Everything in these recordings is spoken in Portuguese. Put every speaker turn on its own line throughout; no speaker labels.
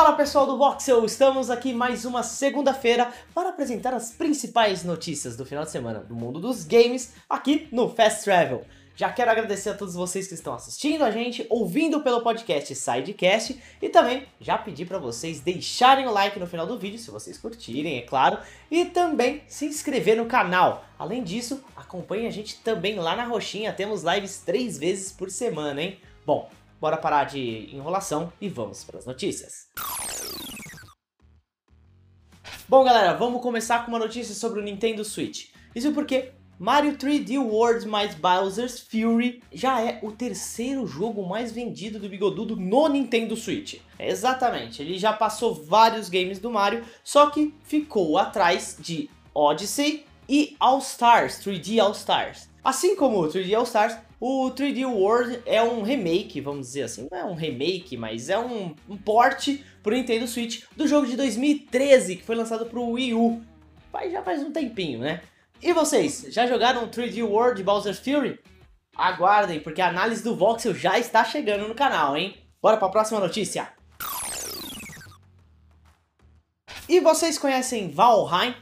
Fala pessoal do Voxel, estamos aqui mais uma segunda-feira para apresentar as principais notícias do final de semana do mundo dos games aqui no Fast Travel. Já quero agradecer a todos vocês que estão assistindo a gente, ouvindo pelo podcast Sidecast e também já pedir para vocês deixarem o like no final do vídeo, se vocês curtirem, é claro, e também se inscrever no canal. Além disso, acompanhe a gente também lá na Roxinha, temos lives três vezes por semana, hein? Bom, bora parar de enrolação e vamos para as notícias. Bom, galera, vamos começar com uma notícia sobre o Nintendo Switch. Isso porque Mario 3D World mais Bowser's Fury já é o terceiro jogo mais vendido do Bigodudo no Nintendo Switch. Exatamente, ele já passou vários games do Mario, só que ficou atrás de Odyssey e All Stars, 3D All Stars. Assim como o 3D All Stars, o 3D World é um remake, vamos dizer assim, não é um remake, mas é um, um porte pro Nintendo Switch do jogo de 2013 que foi lançado pro Wii U. Faz, já faz um tempinho, né? E vocês, já jogaram 3D World Bowser's Fury? Aguardem, porque a análise do Voxel já está chegando no canal, hein? Bora para a próxima notícia. E vocês conhecem Valheim?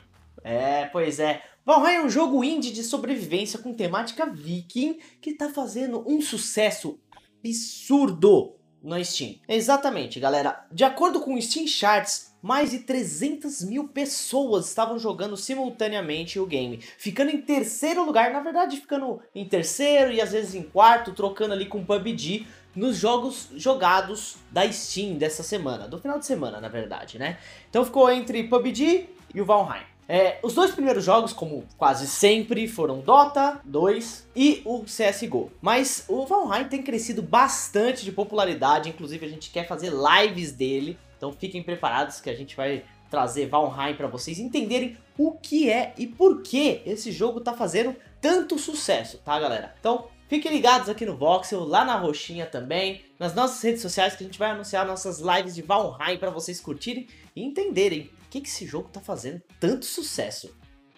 É, pois é. Valheim é um jogo indie de sobrevivência com temática viking que tá fazendo um sucesso absurdo no Steam. Exatamente, galera. De acordo com o Steam Charts, mais de 300 mil pessoas estavam jogando simultaneamente o game, ficando em terceiro lugar, na verdade ficando em terceiro e às vezes em quarto, trocando ali com PUBG nos jogos jogados da Steam dessa semana, do final de semana na verdade, né? Então ficou entre PUBG e o Valheim. É, os dois primeiros jogos, como quase sempre, foram Dota 2 e o CSGO. Mas o Valheim tem crescido bastante de popularidade, inclusive a gente quer fazer lives dele. Então fiquem preparados que a gente vai trazer Valheim para vocês entenderem o que é e por que esse jogo tá fazendo tanto sucesso, tá galera? Então fiquem ligados aqui no Voxel, lá na roxinha também, nas nossas redes sociais que a gente vai anunciar nossas lives de Valheim para vocês curtirem e entenderem por que, que esse jogo tá fazendo tanto sucesso.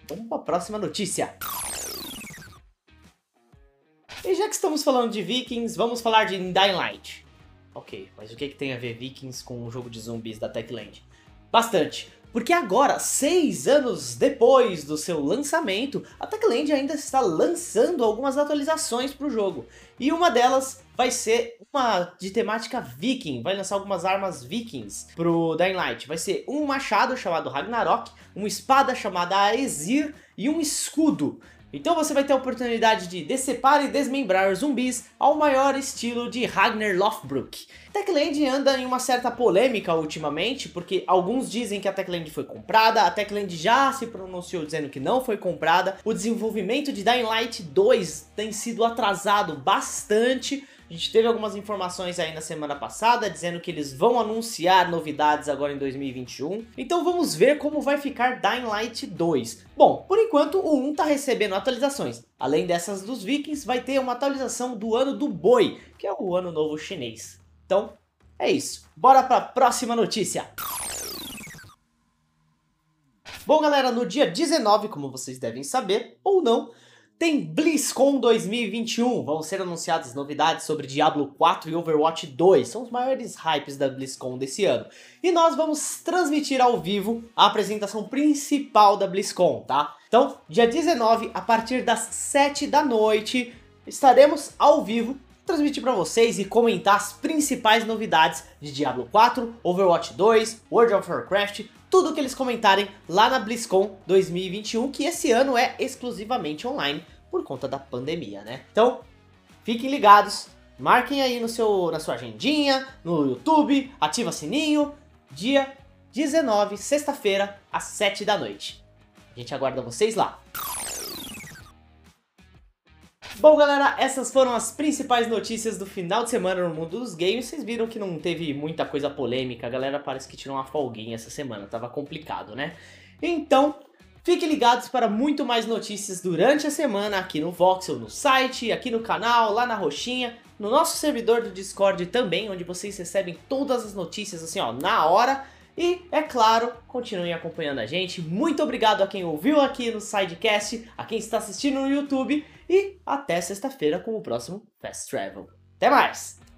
Vamos para a próxima notícia. E já que estamos falando de Vikings, vamos falar de Dying Light. Ok, mas o que, que tem a ver Vikings com o jogo de zumbis da Techland? Bastante, porque agora, seis anos depois do seu lançamento, a Techland ainda está lançando algumas atualizações para o jogo. E uma delas vai ser uma de temática viking, vai lançar algumas armas vikings pro Dying Light. Vai ser um machado chamado Ragnarok, uma espada chamada Aesir e um escudo. Então você vai ter a oportunidade de decepar e desmembrar zumbis ao maior estilo de Ragnar Lothbrok. Techland anda em uma certa polêmica ultimamente, porque alguns dizem que a Techland foi comprada, a Techland já se pronunciou dizendo que não foi comprada, o desenvolvimento de Dying Light 2 tem sido atrasado bastante, a gente teve algumas informações aí na semana passada dizendo que eles vão anunciar novidades agora em 2021. Então vamos ver como vai ficar Dying Light 2. Bom, por enquanto o 1 está recebendo atualizações. Além dessas dos Vikings, vai ter uma atualização do ano do boi, que é o ano novo chinês. Então, é isso. Bora para a próxima notícia. Bom, galera, no dia 19, como vocês devem saber, ou não, tem BlizzCon 2021, vão ser anunciadas novidades sobre Diablo 4 e Overwatch 2, são os maiores hypes da BlizzCon desse ano. E nós vamos transmitir ao vivo a apresentação principal da BlizzCon, tá? Então, dia 19, a partir das 7 da noite, estaremos ao vivo transmitir para vocês e comentar as principais novidades de Diablo 4, Overwatch 2, World of Warcraft, tudo que eles comentarem lá na BlizzCon 2021, que esse ano é exclusivamente online por conta da pandemia, né? Então, fiquem ligados, marquem aí no seu, na sua agendinha, no YouTube, ativa sininho, dia 19, sexta-feira, às 7 da noite. A gente aguarda vocês lá. Bom, galera, essas foram as principais notícias do final de semana no mundo dos games. Vocês viram que não teve muita coisa polêmica, a galera parece que tirou uma folguinha essa semana, tava complicado, né? Então, Fiquem ligados para muito mais notícias durante a semana aqui no Voxel, no site, aqui no canal, lá na roxinha, no nosso servidor do Discord também, onde vocês recebem todas as notícias assim, ó, na hora. E, é claro, continuem acompanhando a gente. Muito obrigado a quem ouviu aqui no Sidecast, a quem está assistindo no YouTube e até sexta-feira com o próximo Fast Travel. Até mais!